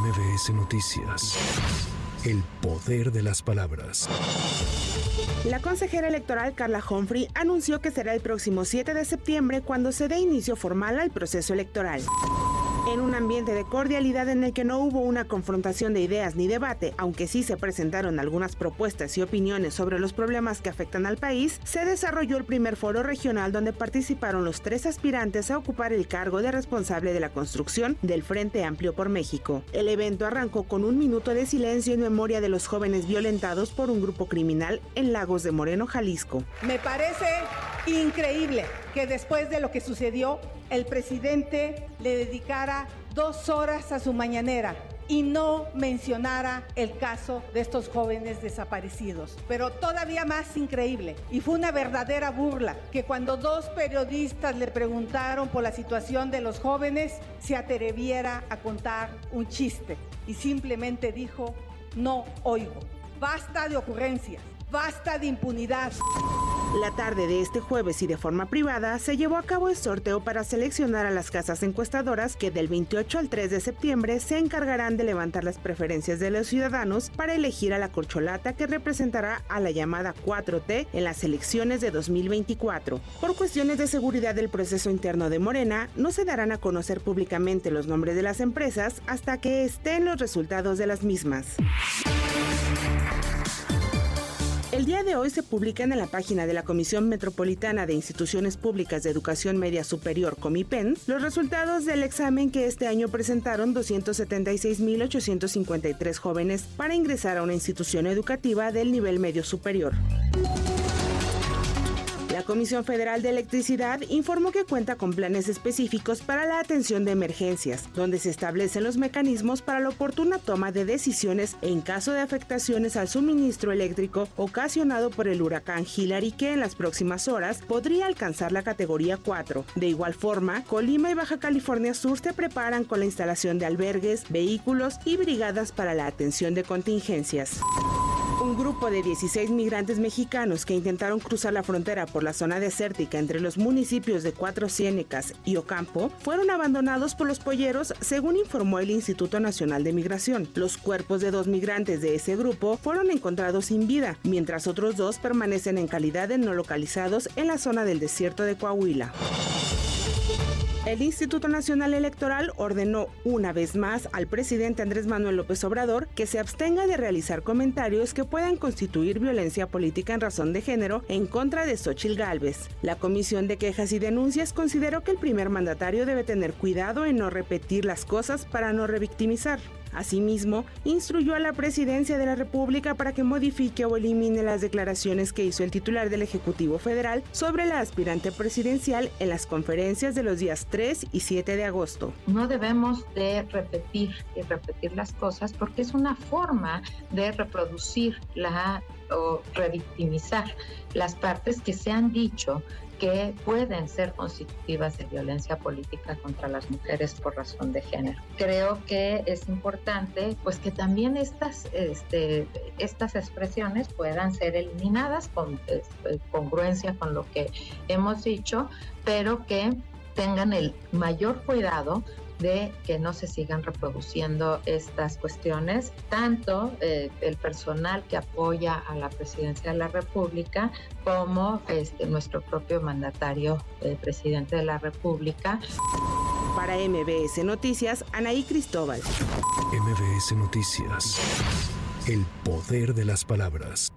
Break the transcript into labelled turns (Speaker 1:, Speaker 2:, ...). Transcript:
Speaker 1: MBS Noticias. El poder de las palabras.
Speaker 2: La consejera electoral Carla Humphrey anunció que será el próximo 7 de septiembre cuando se dé inicio formal al proceso electoral. En un ambiente de cordialidad en el que no hubo una confrontación de ideas ni debate, aunque sí se presentaron algunas propuestas y opiniones sobre los problemas que afectan al país, se desarrolló el primer foro regional donde participaron los tres aspirantes a ocupar el cargo de responsable de la construcción del Frente Amplio por México. El evento arrancó con un minuto de silencio en memoria de los jóvenes violentados por un grupo criminal en Lagos de Moreno, Jalisco.
Speaker 3: Me parece increíble que después de lo que sucedió, el presidente le dedicara dos horas a su mañanera y no mencionara el caso de estos jóvenes desaparecidos. Pero todavía más increíble, y fue una verdadera burla, que cuando dos periodistas le preguntaron por la situación de los jóvenes, se atreviera a contar un chiste y simplemente dijo, no oigo. Basta de ocurrencias, basta de impunidad.
Speaker 2: La tarde de este jueves y de forma privada se llevó a cabo el sorteo para seleccionar a las casas encuestadoras que del 28 al 3 de septiembre se encargarán de levantar las preferencias de los ciudadanos para elegir a la corcholata que representará a la llamada 4T en las elecciones de 2024. Por cuestiones de seguridad del proceso interno de Morena, no se darán a conocer públicamente los nombres de las empresas hasta que estén los resultados de las mismas. El día de hoy se publican en la página de la Comisión Metropolitana de Instituciones Públicas de Educación Media Superior, Comipen, los resultados del examen que este año presentaron 276.853 jóvenes para ingresar a una institución educativa del nivel medio superior. La Comisión Federal de Electricidad informó que cuenta con planes específicos para la atención de emergencias, donde se establecen los mecanismos para la oportuna toma de decisiones en caso de afectaciones al suministro eléctrico ocasionado por el huracán Hillary que en las próximas horas podría alcanzar la categoría 4. De igual forma, Colima y Baja California Sur se preparan con la instalación de albergues, vehículos y brigadas para la atención de contingencias. Un grupo de 16 migrantes mexicanos que intentaron cruzar la frontera por la zona desértica entre los municipios de Cuatro Ciénecas y Ocampo fueron abandonados por los polleros, según informó el Instituto Nacional de Migración. Los cuerpos de dos migrantes de ese grupo fueron encontrados sin vida, mientras otros dos permanecen en calidad de no localizados en la zona del desierto de Coahuila. El Instituto Nacional Electoral ordenó una vez más al presidente Andrés Manuel López Obrador que se abstenga de realizar comentarios que puedan constituir violencia política en razón de género en contra de Xochil Gálvez. La Comisión de Quejas y Denuncias consideró que el primer mandatario debe tener cuidado en no repetir las cosas para no revictimizar. Asimismo, instruyó a la presidencia de la República para que modifique o elimine las declaraciones que hizo el titular del Ejecutivo Federal sobre la aspirante presidencial en las conferencias de los días 3 y 7 de agosto.
Speaker 4: No debemos de repetir y repetir las cosas porque es una forma de reproducir la o revictimizar las partes que se han dicho que pueden ser constitutivas de violencia política contra las mujeres por razón de género. Creo que es importante pues que también estas, este, estas expresiones puedan ser eliminadas con este, congruencia con lo que hemos dicho, pero que tengan el mayor cuidado de que no se sigan reproduciendo estas cuestiones, tanto eh, el personal que apoya a la presidencia de la República como este, nuestro propio mandatario, el presidente de la República.
Speaker 2: Para MBS Noticias, Anaí Cristóbal.
Speaker 1: MBS Noticias. El poder de las palabras.